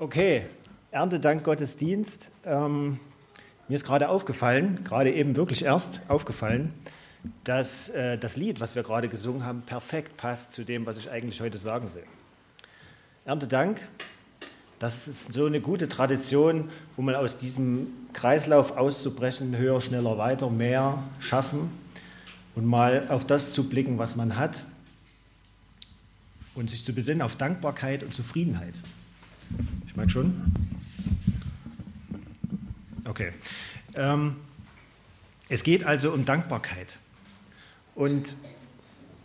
Okay, Erntedank Gottesdienst. Ähm, mir ist gerade aufgefallen, gerade eben wirklich erst aufgefallen, dass äh, das Lied, was wir gerade gesungen haben, perfekt passt zu dem, was ich eigentlich heute sagen will. Erntedank, das ist so eine gute Tradition, wo man aus diesem Kreislauf auszubrechen, höher, schneller, weiter, mehr schaffen und mal auf das zu blicken, was man hat und sich zu besinnen auf Dankbarkeit und Zufriedenheit. Ich merke schon. Okay. Ähm, es geht also um Dankbarkeit. Und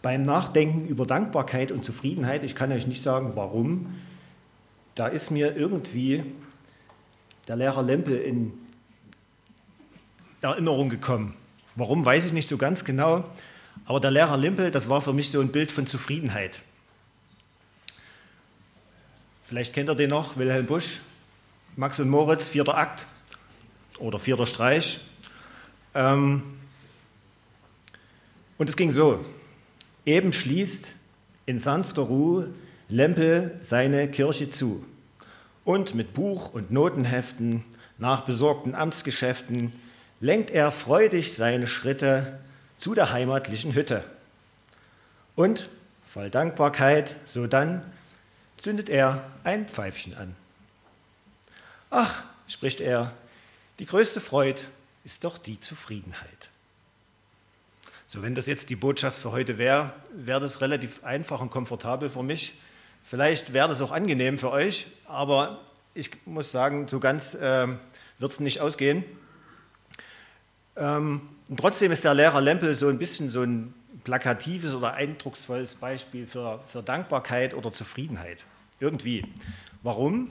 beim Nachdenken über Dankbarkeit und Zufriedenheit, ich kann euch nicht sagen, warum, da ist mir irgendwie der Lehrer Lempel in Erinnerung gekommen. Warum, weiß ich nicht so ganz genau. Aber der Lehrer Limpel, das war für mich so ein Bild von Zufriedenheit. Vielleicht kennt ihr den noch, Wilhelm Busch, Max und Moritz, vierter Akt oder vierter Streich. Ähm, und es ging so. Eben schließt in sanfter Ruhe Lempel seine Kirche zu. Und mit Buch und Notenheften nach besorgten Amtsgeschäften lenkt er freudig seine Schritte zu der heimatlichen Hütte. Und voll Dankbarkeit, so dann zündet er ein Pfeifchen an. Ach, spricht er, die größte Freude ist doch die Zufriedenheit. So, wenn das jetzt die Botschaft für heute wäre, wäre das relativ einfach und komfortabel für mich. Vielleicht wäre das auch angenehm für euch, aber ich muss sagen, so ganz äh, wird es nicht ausgehen. Ähm, trotzdem ist der Lehrer Lempel so ein bisschen so ein plakatives oder eindrucksvolles Beispiel für, für Dankbarkeit oder Zufriedenheit. Irgendwie. Warum?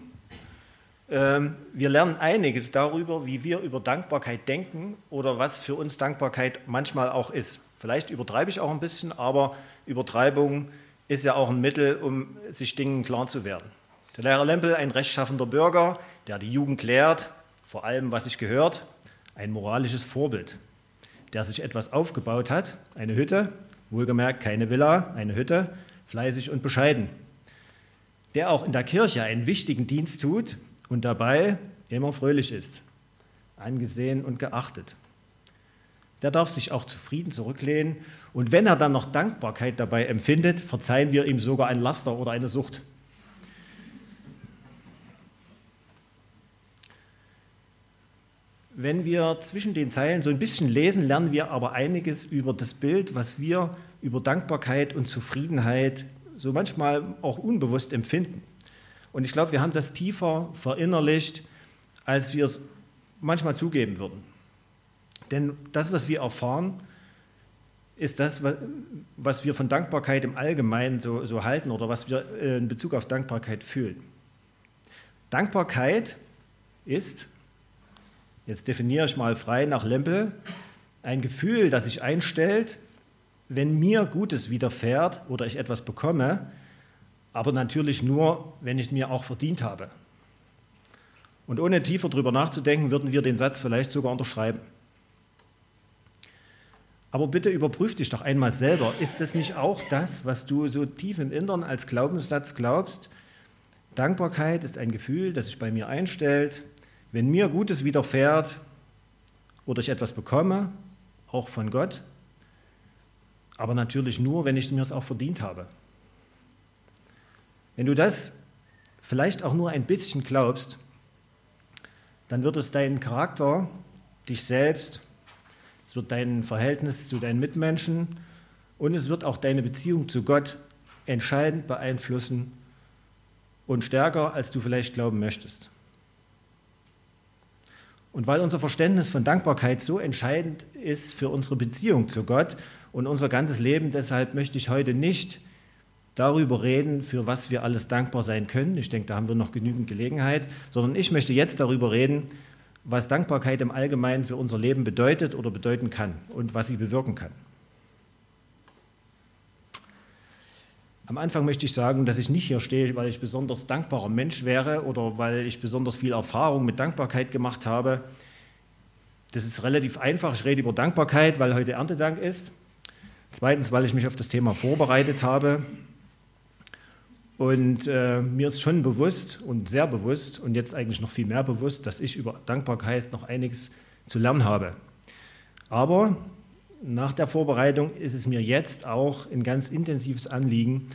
Ähm, wir lernen einiges darüber, wie wir über Dankbarkeit denken oder was für uns Dankbarkeit manchmal auch ist. Vielleicht übertreibe ich auch ein bisschen, aber Übertreibung ist ja auch ein Mittel, um sich Dingen klar zu werden. Der Lehrer Lempel, ein rechtschaffender Bürger, der die Jugend lehrt, vor allem was sich gehört, ein moralisches Vorbild, der sich etwas aufgebaut hat, eine Hütte, wohlgemerkt keine Villa, eine Hütte, fleißig und bescheiden, der auch in der Kirche einen wichtigen Dienst tut und dabei immer fröhlich ist, angesehen und geachtet. Der darf sich auch zufrieden zurücklehnen und wenn er dann noch Dankbarkeit dabei empfindet, verzeihen wir ihm sogar ein Laster oder eine Sucht. Wenn wir zwischen den Zeilen so ein bisschen lesen, lernen wir aber einiges über das Bild, was wir über Dankbarkeit und Zufriedenheit so manchmal auch unbewusst empfinden. Und ich glaube, wir haben das tiefer verinnerlicht, als wir es manchmal zugeben würden. Denn das, was wir erfahren, ist das, was wir von Dankbarkeit im Allgemeinen so, so halten oder was wir äh, in Bezug auf Dankbarkeit fühlen. Dankbarkeit ist jetzt definiere ich mal frei nach Lempel, ein Gefühl, das sich einstellt, wenn mir Gutes widerfährt oder ich etwas bekomme, aber natürlich nur, wenn ich es mir auch verdient habe. Und ohne tiefer darüber nachzudenken, würden wir den Satz vielleicht sogar unterschreiben. Aber bitte überprüf dich doch einmal selber. Ist es nicht auch das, was du so tief im Innern als Glaubenssatz glaubst? Dankbarkeit ist ein Gefühl, das sich bei mir einstellt, wenn mir Gutes widerfährt oder ich etwas bekomme, auch von Gott, aber natürlich nur, wenn ich mir es auch verdient habe. Wenn du das vielleicht auch nur ein bisschen glaubst, dann wird es deinen Charakter, dich selbst, es wird dein Verhältnis zu deinen Mitmenschen und es wird auch deine Beziehung zu Gott entscheidend beeinflussen und stärker, als du vielleicht glauben möchtest. Und weil unser Verständnis von Dankbarkeit so entscheidend ist für unsere Beziehung zu Gott und unser ganzes Leben, deshalb möchte ich heute nicht darüber reden, für was wir alles dankbar sein können. Ich denke, da haben wir noch genügend Gelegenheit, sondern ich möchte jetzt darüber reden, was Dankbarkeit im Allgemeinen für unser Leben bedeutet oder bedeuten kann und was sie bewirken kann. Am Anfang möchte ich sagen, dass ich nicht hier stehe, weil ich besonders dankbarer Mensch wäre oder weil ich besonders viel Erfahrung mit Dankbarkeit gemacht habe. Das ist relativ einfach. Ich rede über Dankbarkeit, weil heute Erntedank ist. Zweitens, weil ich mich auf das Thema vorbereitet habe. Und äh, mir ist schon bewusst und sehr bewusst und jetzt eigentlich noch viel mehr bewusst, dass ich über Dankbarkeit noch einiges zu lernen habe. Aber nach der Vorbereitung ist es mir jetzt auch ein ganz intensives Anliegen,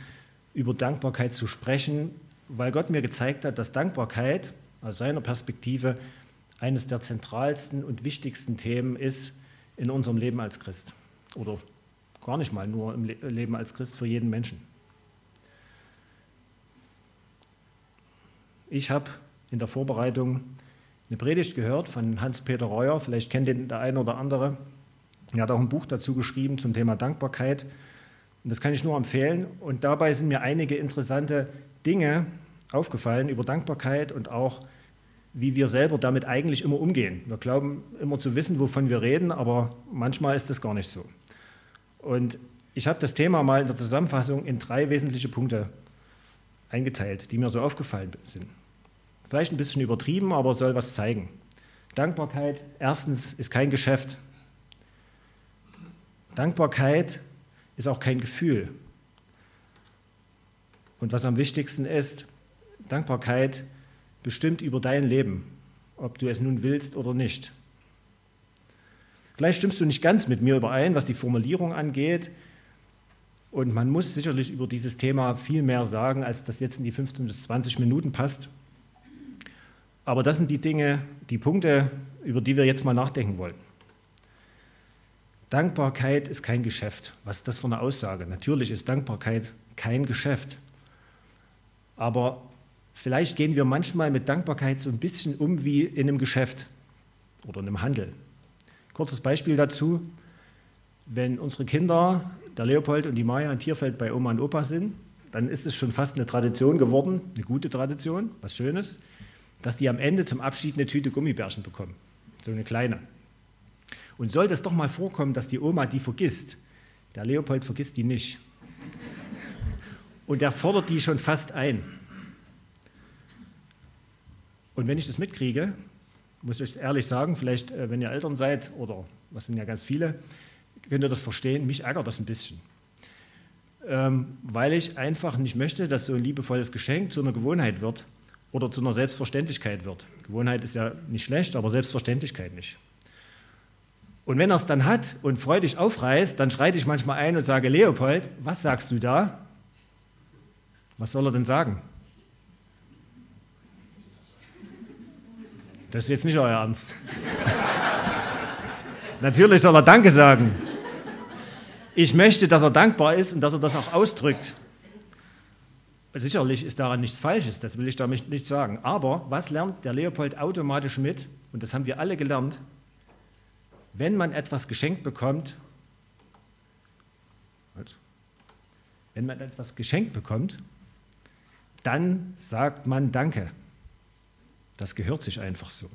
über Dankbarkeit zu sprechen, weil Gott mir gezeigt hat, dass Dankbarkeit aus seiner Perspektive eines der zentralsten und wichtigsten Themen ist in unserem Leben als Christ. Oder gar nicht mal nur im Leben als Christ für jeden Menschen. Ich habe in der Vorbereitung eine Predigt gehört von Hans-Peter Reuer, vielleicht kennt den der eine oder andere. Er hat auch ein Buch dazu geschrieben zum Thema Dankbarkeit. Und das kann ich nur empfehlen. Und dabei sind mir einige interessante Dinge aufgefallen über Dankbarkeit und auch, wie wir selber damit eigentlich immer umgehen. Wir glauben immer zu wissen, wovon wir reden, aber manchmal ist das gar nicht so. Und ich habe das Thema mal in der Zusammenfassung in drei wesentliche Punkte eingeteilt, die mir so aufgefallen sind. Vielleicht ein bisschen übertrieben, aber soll was zeigen. Dankbarkeit, erstens, ist kein Geschäft. Dankbarkeit ist auch kein Gefühl. Und was am wichtigsten ist, Dankbarkeit bestimmt über dein Leben, ob du es nun willst oder nicht. Vielleicht stimmst du nicht ganz mit mir überein, was die Formulierung angeht. Und man muss sicherlich über dieses Thema viel mehr sagen, als das jetzt in die 15 bis 20 Minuten passt. Aber das sind die Dinge, die Punkte, über die wir jetzt mal nachdenken wollen. Dankbarkeit ist kein Geschäft. Was ist das für eine Aussage? Natürlich ist Dankbarkeit kein Geschäft. Aber vielleicht gehen wir manchmal mit Dankbarkeit so ein bisschen um wie in einem Geschäft oder in einem Handel. Kurzes Beispiel dazu. Wenn unsere Kinder, der Leopold und die Maya in Tierfeld bei Oma und Opa sind, dann ist es schon fast eine Tradition geworden, eine gute Tradition, was Schönes, dass die am Ende zum Abschied eine Tüte Gummibärchen bekommen. So eine kleine. Und sollte es doch mal vorkommen, dass die Oma die vergisst, der Leopold vergisst die nicht. Und er fordert die schon fast ein. Und wenn ich das mitkriege, muss ich ehrlich sagen, vielleicht, äh, wenn ihr Eltern seid, oder was sind ja ganz viele, könnt ihr das verstehen, mich ärgert das ein bisschen. Ähm, weil ich einfach nicht möchte, dass so ein liebevolles Geschenk zu einer Gewohnheit wird oder zu einer Selbstverständlichkeit wird. Gewohnheit ist ja nicht schlecht, aber Selbstverständlichkeit nicht. Und wenn er es dann hat und freudig aufreißt, dann schreite ich manchmal ein und sage, Leopold, was sagst du da? Was soll er denn sagen? Das ist jetzt nicht euer Ernst. Natürlich soll er Danke sagen. Ich möchte, dass er dankbar ist und dass er das auch ausdrückt. Sicherlich ist daran nichts Falsches, das will ich damit nicht sagen. Aber was lernt der Leopold automatisch mit? Und das haben wir alle gelernt wenn man etwas geschenkt bekommt, wenn man etwas geschenkt bekommt, dann sagt man Danke. Das gehört sich einfach so.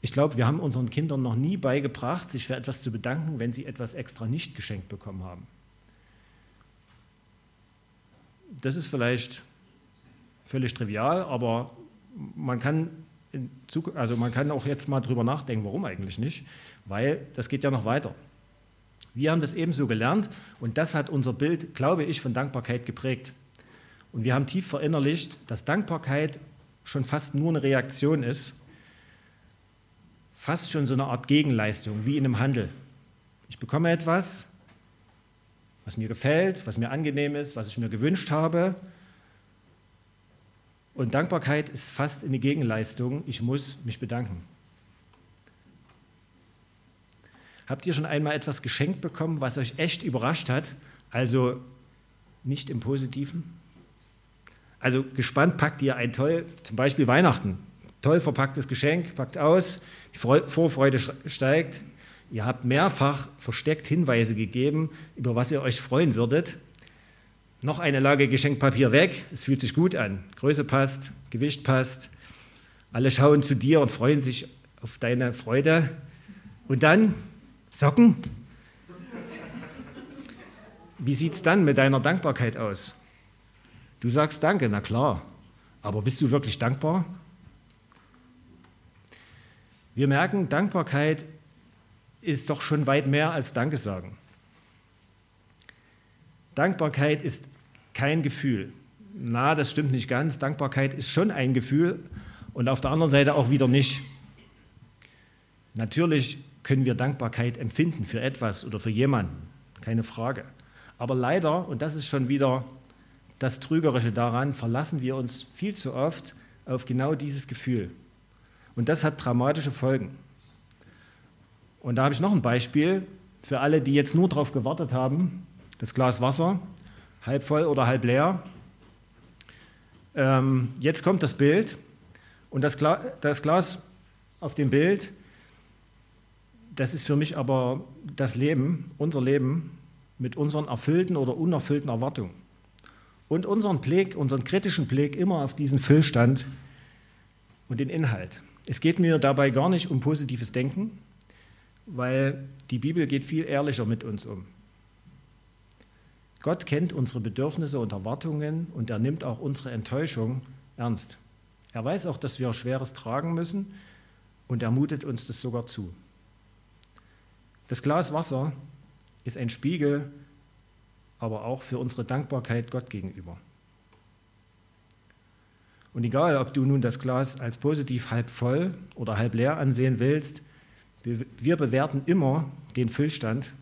Ich glaube, wir haben unseren Kindern noch nie beigebracht, sich für etwas zu bedanken, wenn sie etwas extra nicht geschenkt bekommen haben. Das ist vielleicht völlig trivial, aber man kann also man kann auch jetzt mal drüber nachdenken, warum eigentlich nicht, weil das geht ja noch weiter. Wir haben das ebenso gelernt und das hat unser Bild, glaube ich, von Dankbarkeit geprägt. Und wir haben tief verinnerlicht, dass Dankbarkeit schon fast nur eine Reaktion ist, fast schon so eine Art Gegenleistung, wie in einem Handel. Ich bekomme etwas, was mir gefällt, was mir angenehm ist, was ich mir gewünscht habe, und Dankbarkeit ist fast eine Gegenleistung. Ich muss mich bedanken. Habt ihr schon einmal etwas geschenkt bekommen, was euch echt überrascht hat? Also nicht im Positiven? Also gespannt packt ihr ein toll, zum Beispiel Weihnachten, toll verpacktes Geschenk, packt aus, die Vorfreude steigt. Ihr habt mehrfach versteckt Hinweise gegeben, über was ihr euch freuen würdet. Noch eine Lage Geschenkpapier weg. Es fühlt sich gut an. Größe passt, Gewicht passt. Alle schauen zu dir und freuen sich auf deine Freude. Und dann Socken. Wie sieht es dann mit deiner Dankbarkeit aus? Du sagst Danke, na klar. Aber bist du wirklich dankbar? Wir merken, Dankbarkeit ist doch schon weit mehr als Danke sagen. Dankbarkeit ist kein Gefühl. Na, das stimmt nicht ganz. Dankbarkeit ist schon ein Gefühl und auf der anderen Seite auch wieder nicht. Natürlich können wir Dankbarkeit empfinden für etwas oder für jemanden, keine Frage. Aber leider, und das ist schon wieder das Trügerische daran, verlassen wir uns viel zu oft auf genau dieses Gefühl. Und das hat dramatische Folgen. Und da habe ich noch ein Beispiel für alle, die jetzt nur darauf gewartet haben, das Glas Wasser, halb voll oder halb leer. Ähm, jetzt kommt das Bild und das, Gla das Glas auf dem Bild, das ist für mich aber das Leben, unser Leben mit unseren erfüllten oder unerfüllten Erwartungen. Und unseren Blick, unseren kritischen Blick immer auf diesen Füllstand und den Inhalt. Es geht mir dabei gar nicht um positives Denken, weil die Bibel geht viel ehrlicher mit uns um. Gott kennt unsere Bedürfnisse und Erwartungen und er nimmt auch unsere Enttäuschung ernst. Er weiß auch, dass wir Schweres tragen müssen und er mutet uns das sogar zu. Das Glas Wasser ist ein Spiegel, aber auch für unsere Dankbarkeit Gott gegenüber. Und egal, ob du nun das Glas als positiv halb voll oder halb leer ansehen willst, wir bewerten immer den Füllstand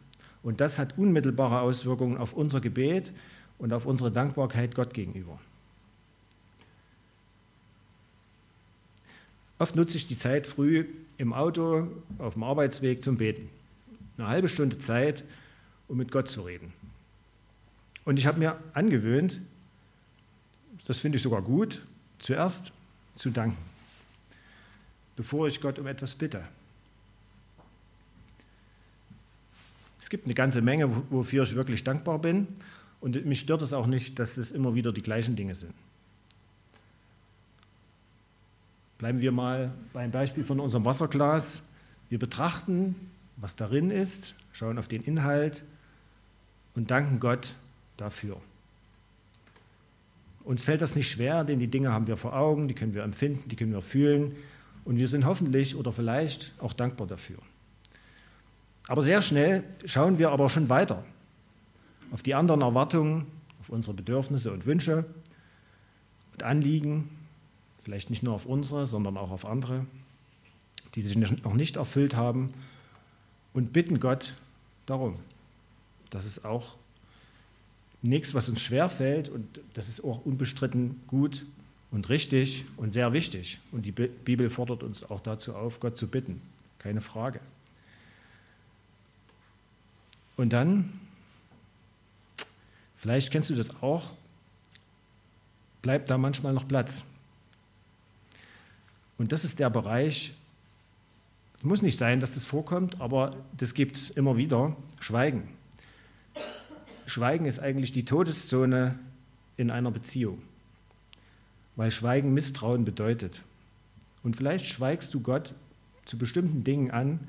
und das hat unmittelbare Auswirkungen auf unser Gebet und auf unsere Dankbarkeit Gott gegenüber. Oft nutze ich die Zeit früh im Auto auf dem Arbeitsweg zum Beten. Eine halbe Stunde Zeit, um mit Gott zu reden. Und ich habe mir angewöhnt, das finde ich sogar gut, zuerst zu danken, bevor ich Gott um etwas bitte. Es gibt eine ganze Menge, wofür ich wirklich dankbar bin. Und mich stört es auch nicht, dass es immer wieder die gleichen Dinge sind. Bleiben wir mal beim Beispiel von unserem Wasserglas. Wir betrachten, was darin ist, schauen auf den Inhalt und danken Gott dafür. Uns fällt das nicht schwer, denn die Dinge haben wir vor Augen, die können wir empfinden, die können wir fühlen und wir sind hoffentlich oder vielleicht auch dankbar dafür. Aber sehr schnell schauen wir aber schon weiter auf die anderen Erwartungen, auf unsere Bedürfnisse und Wünsche und Anliegen, vielleicht nicht nur auf unsere, sondern auch auf andere, die sich noch nicht erfüllt haben und bitten Gott darum. Das ist auch nichts, was uns schwerfällt und das ist auch unbestritten gut und richtig und sehr wichtig. Und die Bibel fordert uns auch dazu auf, Gott zu bitten, keine Frage. Und dann, vielleicht kennst du das auch, bleibt da manchmal noch Platz. Und das ist der Bereich, es muss nicht sein, dass das vorkommt, aber das gibt es immer wieder, Schweigen. Schweigen ist eigentlich die Todeszone in einer Beziehung, weil Schweigen Misstrauen bedeutet. Und vielleicht schweigst du Gott zu bestimmten Dingen an,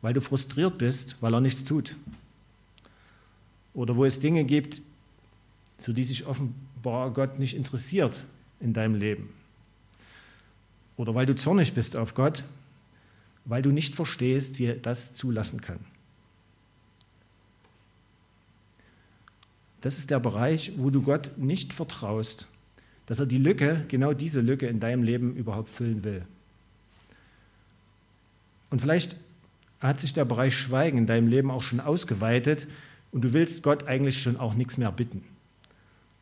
weil du frustriert bist, weil er nichts tut oder wo es Dinge gibt, für die sich offenbar Gott nicht interessiert in deinem Leben. Oder weil du zornig bist auf Gott, weil du nicht verstehst, wie er das zulassen kann. Das ist der Bereich, wo du Gott nicht vertraust, dass er die Lücke, genau diese Lücke in deinem Leben überhaupt füllen will. Und vielleicht hat sich der Bereich Schweigen in deinem Leben auch schon ausgeweitet und du willst Gott eigentlich schon auch nichts mehr bitten.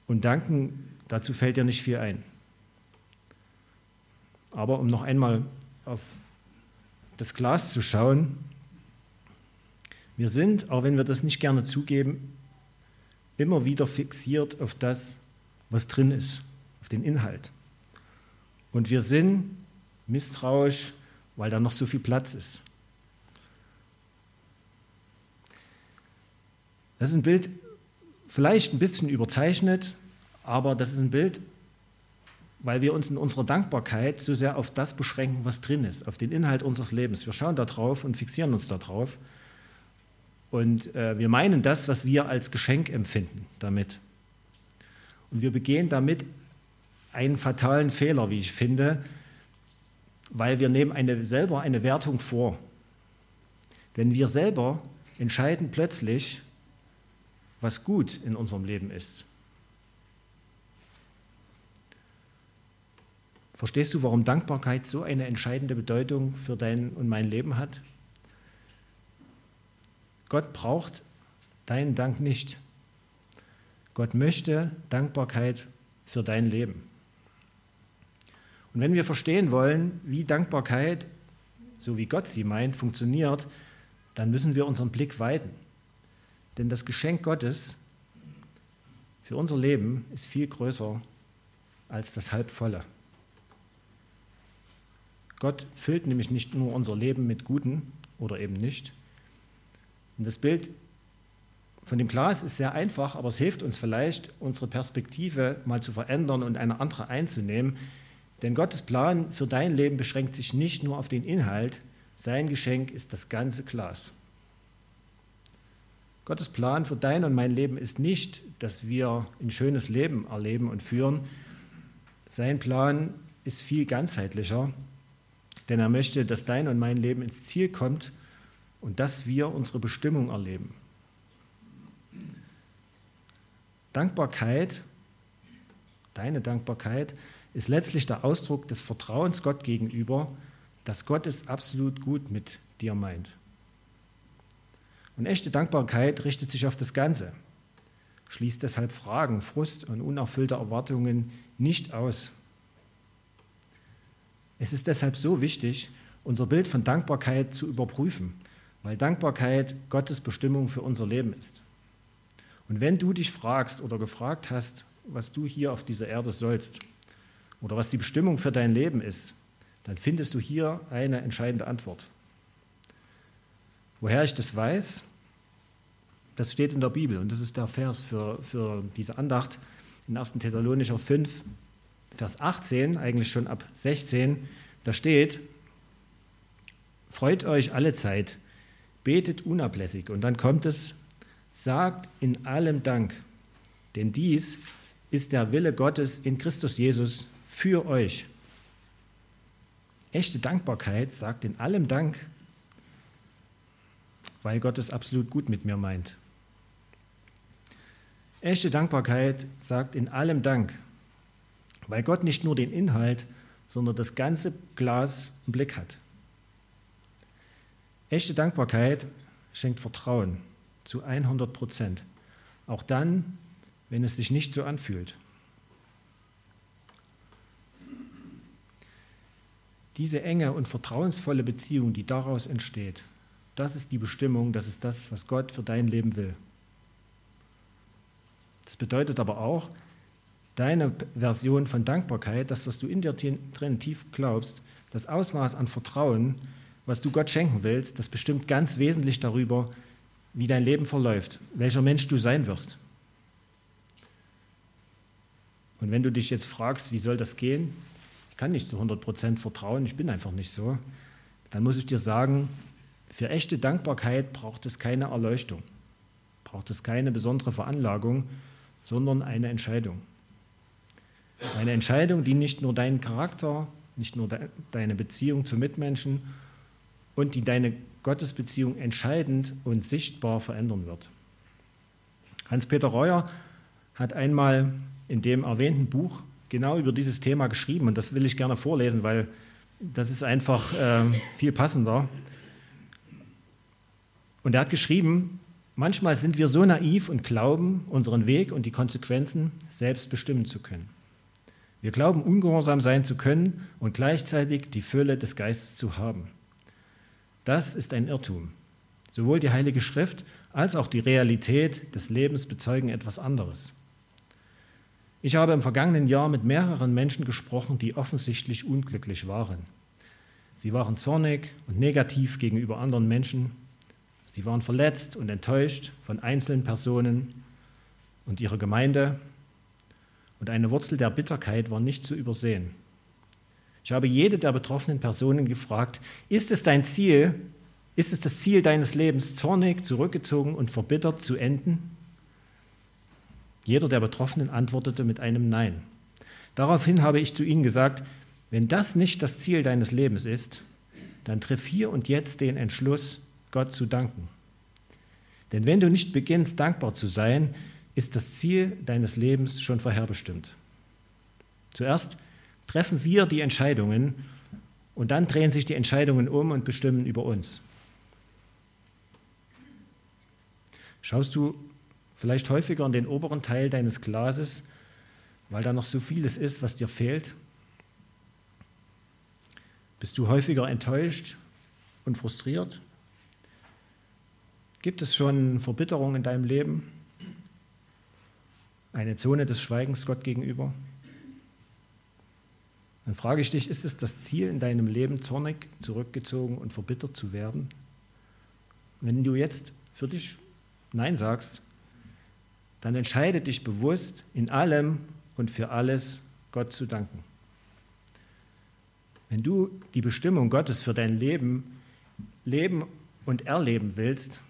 Und danken, dazu fällt dir nicht viel ein. Aber um noch einmal auf das Glas zu schauen, wir sind, auch wenn wir das nicht gerne zugeben, immer wieder fixiert auf das, was drin ist, auf den Inhalt. Und wir sind misstrauisch, weil da noch so viel Platz ist. Das ist ein Bild, vielleicht ein bisschen überzeichnet, aber das ist ein Bild, weil wir uns in unserer Dankbarkeit so sehr auf das beschränken, was drin ist, auf den Inhalt unseres Lebens. Wir schauen da drauf und fixieren uns da drauf. Und äh, wir meinen das, was wir als Geschenk empfinden damit. Und wir begehen damit einen fatalen Fehler, wie ich finde, weil wir nehmen eine, selber eine Wertung vor. Denn wir selber entscheiden plötzlich, was gut in unserem Leben ist. Verstehst du, warum Dankbarkeit so eine entscheidende Bedeutung für dein und mein Leben hat? Gott braucht deinen Dank nicht. Gott möchte Dankbarkeit für dein Leben. Und wenn wir verstehen wollen, wie Dankbarkeit, so wie Gott sie meint, funktioniert, dann müssen wir unseren Blick weiten. Denn das Geschenk Gottes für unser Leben ist viel größer als das Halbvolle. Gott füllt nämlich nicht nur unser Leben mit Guten oder eben nicht. Und das Bild von dem Glas ist sehr einfach, aber es hilft uns vielleicht, unsere Perspektive mal zu verändern und eine andere einzunehmen. Denn Gottes Plan für dein Leben beschränkt sich nicht nur auf den Inhalt, sein Geschenk ist das ganze Glas. Gottes Plan für dein und mein Leben ist nicht, dass wir ein schönes Leben erleben und führen. Sein Plan ist viel ganzheitlicher, denn er möchte, dass dein und mein Leben ins Ziel kommt und dass wir unsere Bestimmung erleben. Dankbarkeit, deine Dankbarkeit, ist letztlich der Ausdruck des Vertrauens Gott gegenüber, dass Gott es absolut gut mit dir meint. Und echte Dankbarkeit richtet sich auf das Ganze, schließt deshalb Fragen, Frust und unerfüllte Erwartungen nicht aus. Es ist deshalb so wichtig, unser Bild von Dankbarkeit zu überprüfen, weil Dankbarkeit Gottes Bestimmung für unser Leben ist. Und wenn du dich fragst oder gefragt hast, was du hier auf dieser Erde sollst oder was die Bestimmung für dein Leben ist, dann findest du hier eine entscheidende Antwort. Woher ich das weiß, das steht in der Bibel und das ist der Vers für, für diese Andacht in 1. Thessalonicher 5, Vers 18, eigentlich schon ab 16. Da steht, freut euch alle Zeit, betet unablässig und dann kommt es, sagt in allem Dank, denn dies ist der Wille Gottes in Christus Jesus für euch. Echte Dankbarkeit sagt in allem Dank, weil Gott es absolut gut mit mir meint. Echte Dankbarkeit sagt in allem Dank, weil Gott nicht nur den Inhalt, sondern das ganze Glas im Blick hat. Echte Dankbarkeit schenkt Vertrauen zu 100 Prozent, auch dann, wenn es sich nicht so anfühlt. Diese enge und vertrauensvolle Beziehung, die daraus entsteht, das ist die Bestimmung, das ist das, was Gott für dein Leben will. Das bedeutet aber auch, deine Version von Dankbarkeit, das, was du in dir drin tief glaubst, das Ausmaß an Vertrauen, was du Gott schenken willst, das bestimmt ganz wesentlich darüber, wie dein Leben verläuft, welcher Mensch du sein wirst. Und wenn du dich jetzt fragst, wie soll das gehen? Ich kann nicht zu 100% vertrauen, ich bin einfach nicht so. Dann muss ich dir sagen, für echte Dankbarkeit braucht es keine Erleuchtung, braucht es keine besondere Veranlagung, sondern eine Entscheidung. Eine Entscheidung, die nicht nur deinen Charakter, nicht nur de deine Beziehung zu Mitmenschen und die deine Gottesbeziehung entscheidend und sichtbar verändern wird. Hans-Peter Reuer hat einmal in dem erwähnten Buch genau über dieses Thema geschrieben und das will ich gerne vorlesen, weil das ist einfach äh, viel passender. Und er hat geschrieben, manchmal sind wir so naiv und glauben, unseren Weg und die Konsequenzen selbst bestimmen zu können. Wir glauben, ungehorsam sein zu können und gleichzeitig die Fülle des Geistes zu haben. Das ist ein Irrtum. Sowohl die Heilige Schrift als auch die Realität des Lebens bezeugen etwas anderes. Ich habe im vergangenen Jahr mit mehreren Menschen gesprochen, die offensichtlich unglücklich waren. Sie waren zornig und negativ gegenüber anderen Menschen Sie waren verletzt und enttäuscht von einzelnen Personen und ihrer Gemeinde. Und eine Wurzel der Bitterkeit war nicht zu übersehen. Ich habe jede der betroffenen Personen gefragt, ist es dein Ziel, ist es das Ziel deines Lebens, zornig, zurückgezogen und verbittert zu enden? Jeder der Betroffenen antwortete mit einem Nein. Daraufhin habe ich zu ihnen gesagt, wenn das nicht das Ziel deines Lebens ist, dann triff hier und jetzt den Entschluss, Gott zu danken. Denn wenn du nicht beginnst, dankbar zu sein, ist das Ziel deines Lebens schon vorherbestimmt. Zuerst treffen wir die Entscheidungen und dann drehen sich die Entscheidungen um und bestimmen über uns. Schaust du vielleicht häufiger in den oberen Teil deines Glases, weil da noch so vieles ist, was dir fehlt? Bist du häufiger enttäuscht und frustriert? Gibt es schon Verbitterung in deinem Leben? Eine Zone des Schweigens Gott gegenüber? Dann frage ich dich, ist es das Ziel in deinem Leben, zornig, zurückgezogen und verbittert zu werden? Wenn du jetzt für dich Nein sagst, dann entscheide dich bewusst, in allem und für alles Gott zu danken. Wenn du die Bestimmung Gottes für dein Leben leben und erleben willst,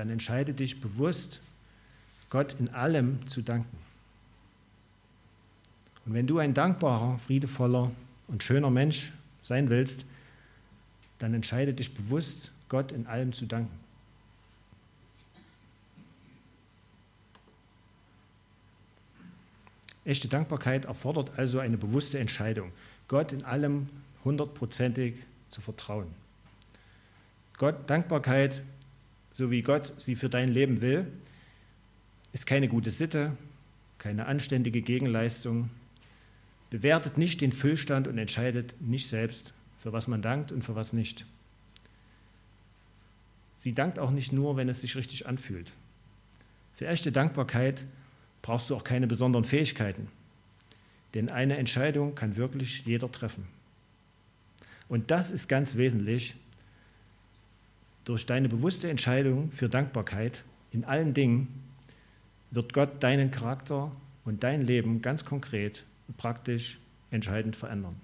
dann entscheide dich bewusst, Gott in allem zu danken. Und wenn du ein dankbarer, friedevoller und schöner Mensch sein willst, dann entscheide dich bewusst, Gott in allem zu danken. Echte Dankbarkeit erfordert also eine bewusste Entscheidung, Gott in allem hundertprozentig zu vertrauen. Gott, Dankbarkeit, so wie Gott sie für dein Leben will, ist keine gute Sitte, keine anständige Gegenleistung, bewertet nicht den Füllstand und entscheidet nicht selbst, für was man dankt und für was nicht. Sie dankt auch nicht nur, wenn es sich richtig anfühlt. Für echte Dankbarkeit brauchst du auch keine besonderen Fähigkeiten, denn eine Entscheidung kann wirklich jeder treffen. Und das ist ganz wesentlich. Durch deine bewusste Entscheidung für Dankbarkeit in allen Dingen wird Gott deinen Charakter und dein Leben ganz konkret und praktisch entscheidend verändern.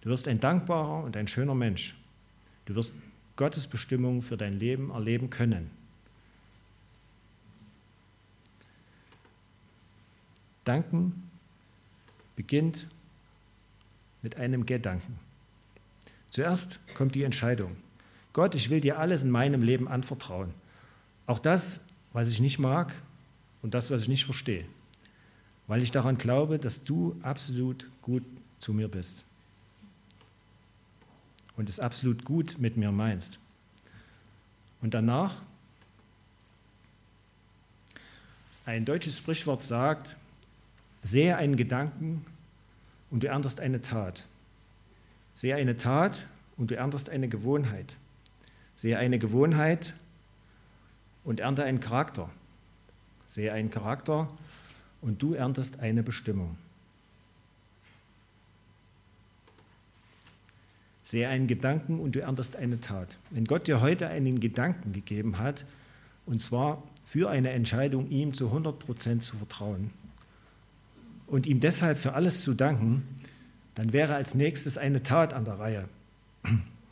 Du wirst ein dankbarer und ein schöner Mensch. Du wirst Gottes Bestimmung für dein Leben erleben können. Danken beginnt mit einem Gedanken. Zuerst kommt die Entscheidung. Gott, ich will dir alles in meinem Leben anvertrauen. Auch das, was ich nicht mag und das, was ich nicht verstehe weil ich daran glaube, dass du absolut gut zu mir bist und es absolut gut mit mir meinst. Und danach, ein deutsches Sprichwort sagt, sehe einen Gedanken und du erntest eine Tat. Sehe eine Tat und du erntest eine Gewohnheit. Sehe eine Gewohnheit und ernte einen Charakter. Sehe einen Charakter und du erntest eine Bestimmung. Sehe einen Gedanken und du erntest eine Tat. Wenn Gott dir heute einen Gedanken gegeben hat, und zwar für eine Entscheidung, ihm zu 100 Prozent zu vertrauen und ihm deshalb für alles zu danken, dann wäre als nächstes eine Tat an der Reihe.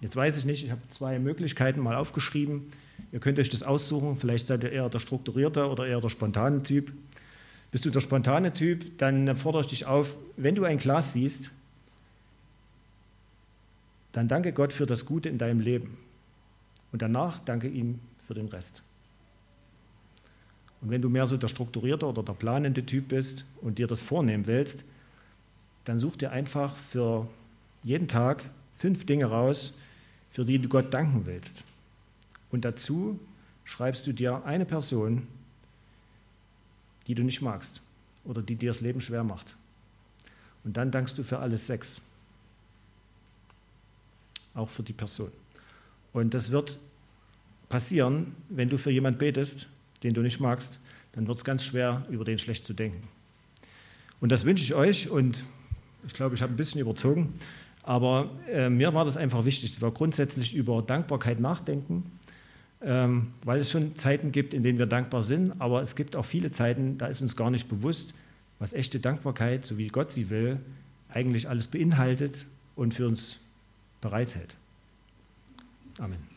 Jetzt weiß ich nicht, ich habe zwei Möglichkeiten mal aufgeschrieben. Ihr könnt euch das aussuchen, vielleicht seid ihr eher der strukturierte oder eher der spontane Typ. Bist du der spontane Typ, dann fordere ich dich auf, wenn du ein Glas siehst, dann danke Gott für das Gute in deinem Leben. Und danach danke ihm für den Rest. Und wenn du mehr so der strukturierte oder der planende Typ bist und dir das vornehmen willst, dann such dir einfach für jeden Tag fünf Dinge raus, für die du Gott danken willst. Und dazu schreibst du dir eine Person, die du nicht magst oder die dir das Leben schwer macht. Und dann dankst du für alles sechs. Auch für die Person. Und das wird passieren, wenn du für jemanden betest, den du nicht magst, dann wird es ganz schwer, über den schlecht zu denken. Und das wünsche ich euch und ich glaube, ich habe ein bisschen überzogen, aber äh, mir war das einfach wichtig, dass wir grundsätzlich über Dankbarkeit nachdenken ähm, weil es schon Zeiten gibt, in denen wir dankbar sind, aber es gibt auch viele Zeiten, da ist uns gar nicht bewusst, was echte Dankbarkeit, so wie Gott sie will, eigentlich alles beinhaltet und für uns bereithält. Amen.